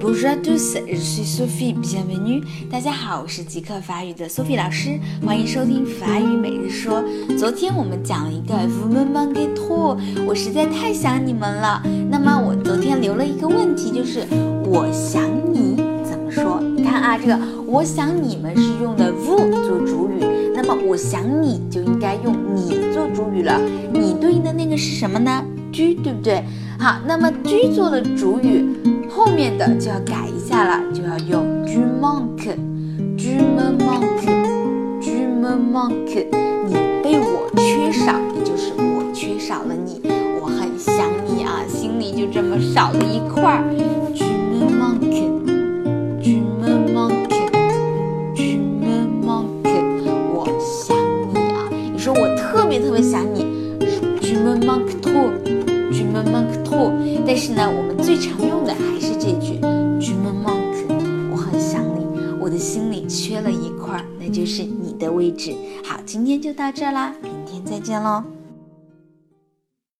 Bonjour tous, je suis Sophie, bienvenue. 大家好，我是极客法语的 Sophie 老师，欢迎收听法语每日说。昨天我们讲了一个 Vous me manquez trop，我实在太想你们了。那么我昨天留了一个问题，就是我想你怎么说？你看啊，这个我想你们是用的 vous 做主语，那么我想你就应该用你做主语了。你对应的那个是什么呢？居，对不对？好，那么居做了主语，后面的就要改一下了，就要用居 monk，居 monk，居 monk。你被我缺少，也就是我缺少了你，我很想你啊，心里就这么少了一块儿。居 monk，居 monk，居 monk，我想你啊，你说我特别特别想你，居 monk 托。Me manque trop，但是呢，我们最常用的还是。这句 j u me manque，我很想你，我的心里缺了一块，那就是你的位置。好，今天就到这啦，明天再见喽。